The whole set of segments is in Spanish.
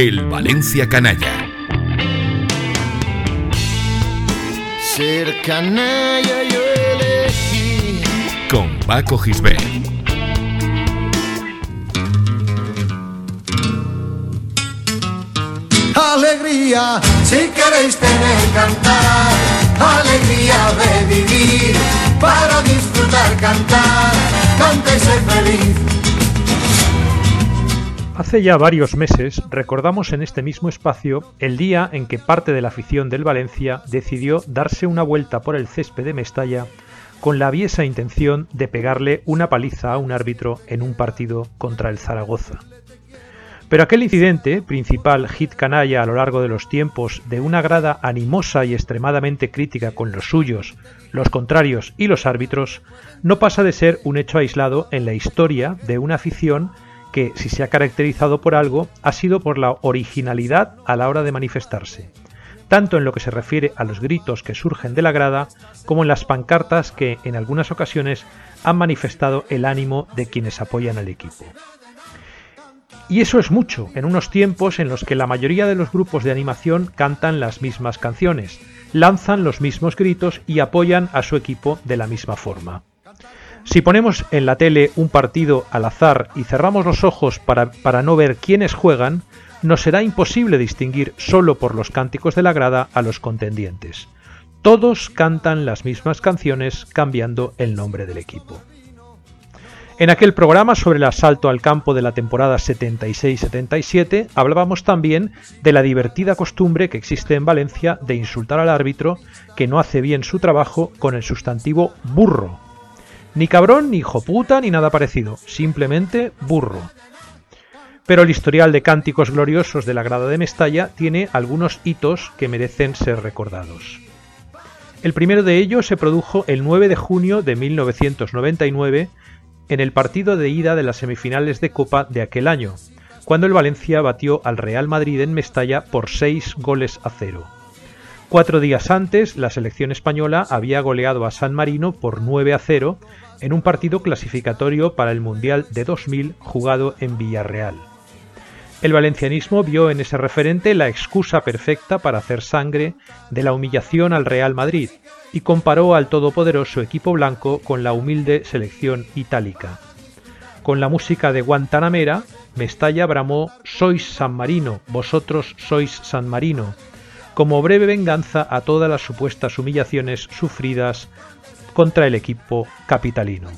El Valencia Canalla. Ser canalla yo elegí. Con Paco Gisbert. Alegría, si queréis tener cantar. Alegría de Hace ya varios meses recordamos en este mismo espacio el día en que parte de la afición del Valencia decidió darse una vuelta por el césped de Mestalla con la aviesa intención de pegarle una paliza a un árbitro en un partido contra el Zaragoza. Pero aquel incidente, principal hit canalla a lo largo de los tiempos de una grada animosa y extremadamente crítica con los suyos, los contrarios y los árbitros, no pasa de ser un hecho aislado en la historia de una afición que, si se ha caracterizado por algo, ha sido por la originalidad a la hora de manifestarse, tanto en lo que se refiere a los gritos que surgen de la grada, como en las pancartas que, en algunas ocasiones, han manifestado el ánimo de quienes apoyan al equipo. Y eso es mucho, en unos tiempos en los que la mayoría de los grupos de animación cantan las mismas canciones, lanzan los mismos gritos y apoyan a su equipo de la misma forma. Si ponemos en la tele un partido al azar y cerramos los ojos para, para, no ver quiénes juegan, nos será imposible distinguir solo por los cánticos de la grada a los contendientes. Todos cantan las mismas canciones cambiando el nombre del equipo. En aquel programa sobre el asalto al campo de la temporada 76-77 hablábamos también de la divertida costumbre que existe en Valencia de insultar al árbitro que no hace bien su trabajo con el sustantivo burro, ni cabrón, ni hijo puta, ni nada parecido, simplemente burro. Pero el historial de cánticos gloriosos de la grada de Mestalla tiene algunos hitos que merecen ser recordados. El primero de ellos se produjo el 9 de junio de 1999 en el partido de ida de las semifinales de Copa de aquel año, cuando el Valencia batió al Real Madrid en Mestalla por 6 goles a 0. Cuatro días antes, la selección española había goleado a San Marino por 9 a 0 en un partido clasificatorio para el Mundial de 2000 jugado en Villarreal. El valencianismo vio en ese referente la excusa perfecta para hacer sangre de la humillación al Real Madrid y comparó al todopoderoso equipo blanco con la humilde selección itálica. Con la música de Guantanamera, Mestalla bramó Sois San Marino, vosotros sois San Marino, como breve venganza a todas las supuestas humillaciones sufridas contra el equipo capitalino.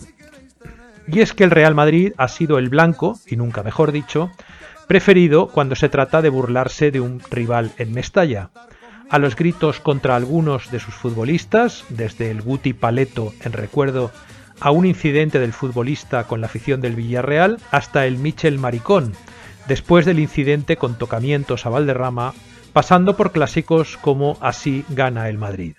Y es que el Real Madrid ha sido el blanco, y nunca mejor dicho, preferido cuando se trata de burlarse de un rival en Mestalla. A los gritos contra algunos de sus futbolistas, desde el Guti Paleto en recuerdo a un incidente del futbolista con la afición del Villarreal, hasta el Michel Maricón, después del incidente con tocamientos a Valderrama, pasando por clásicos como Así gana el Madrid.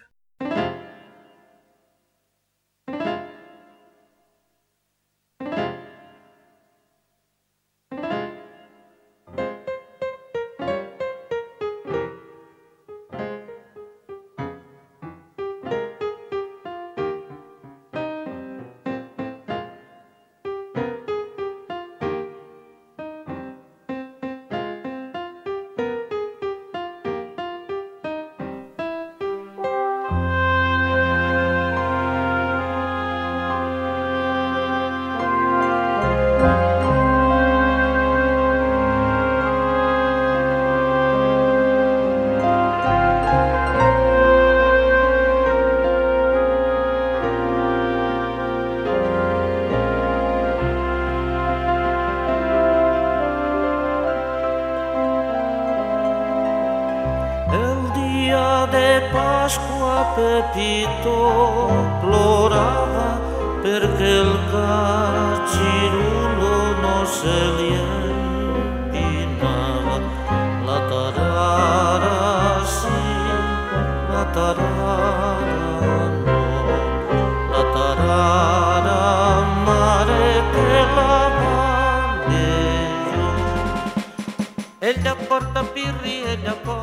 Pepito plorava perché il cacirulo non se li empinava. La tarara sì, la tarara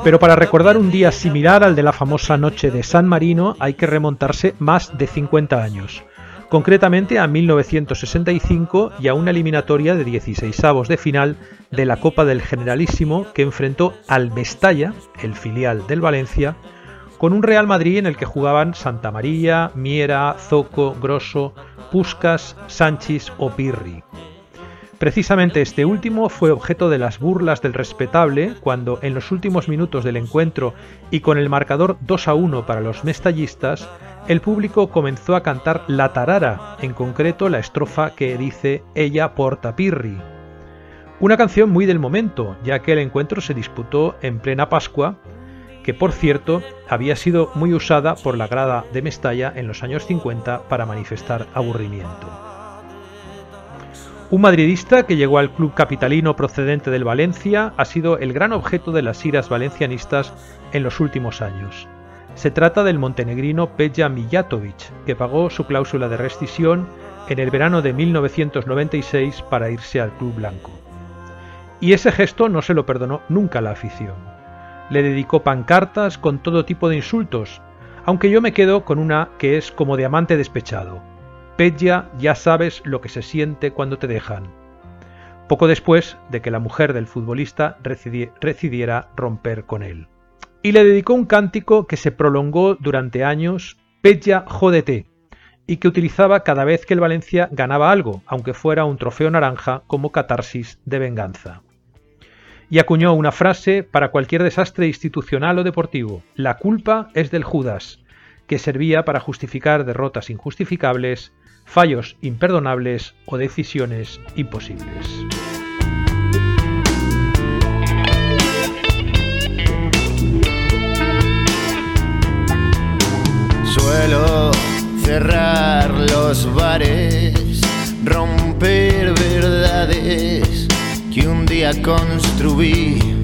Pero para recordar un día similar al de la famosa noche de San Marino hay que remontarse más de 50 años, concretamente a 1965 y a una eliminatoria de 16 avos de final de la Copa del Generalísimo que enfrentó al Mestalla, el filial del Valencia, con un Real Madrid en el que jugaban Santa María, Miera, Zoco, Grosso, Puscas, Sánchez o Pirri. Precisamente este último fue objeto de las burlas del respetable cuando en los últimos minutos del encuentro y con el marcador 2 a 1 para los mestallistas, el público comenzó a cantar la tarara, en concreto la estrofa que dice Ella porta Pirri. Una canción muy del momento, ya que el encuentro se disputó en plena Pascua, que por cierto había sido muy usada por la grada de Mestalla en los años 50 para manifestar aburrimiento. Un madridista que llegó al club capitalino procedente del Valencia ha sido el gran objeto de las iras valencianistas en los últimos años. Se trata del montenegrino Peja Mijatovic, que pagó su cláusula de rescisión en el verano de 1996 para irse al club blanco. Y ese gesto no se lo perdonó nunca la afición. Le dedicó pancartas con todo tipo de insultos, aunque yo me quedo con una que es como de amante despechado. Peja, ya sabes lo que se siente cuando te dejan. Poco después de que la mujer del futbolista decidiera romper con él. Y le dedicó un cántico que se prolongó durante años, Peja jódete, y que utilizaba cada vez que el Valencia ganaba algo, aunque fuera un trofeo naranja como catarsis de venganza. Y acuñó una frase para cualquier desastre institucional o deportivo, la culpa es del Judas, que servía para justificar derrotas injustificables fallos imperdonables o decisiones imposibles. Suelo cerrar los bares, romper verdades que un día construí.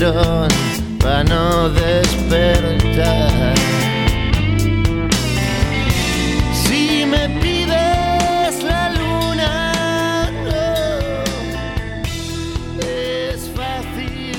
Para no despertar.